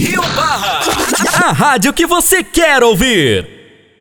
Rio Barra. A rádio que você quer ouvir.